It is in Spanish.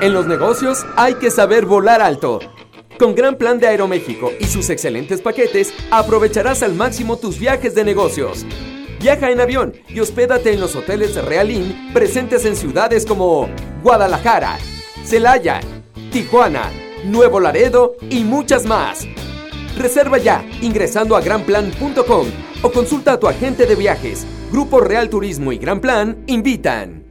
En los negocios hay que saber volar alto. Con Gran Plan de Aeroméxico y sus excelentes paquetes, aprovecharás al máximo tus viajes de negocios. Viaja en avión y hospédate en los hoteles Realín presentes en ciudades como Guadalajara, Celaya, Tijuana, Nuevo Laredo y muchas más. Reserva ya ingresando a granplan.com o consulta a tu agente de viajes. Grupo Real Turismo y Gran Plan invitan.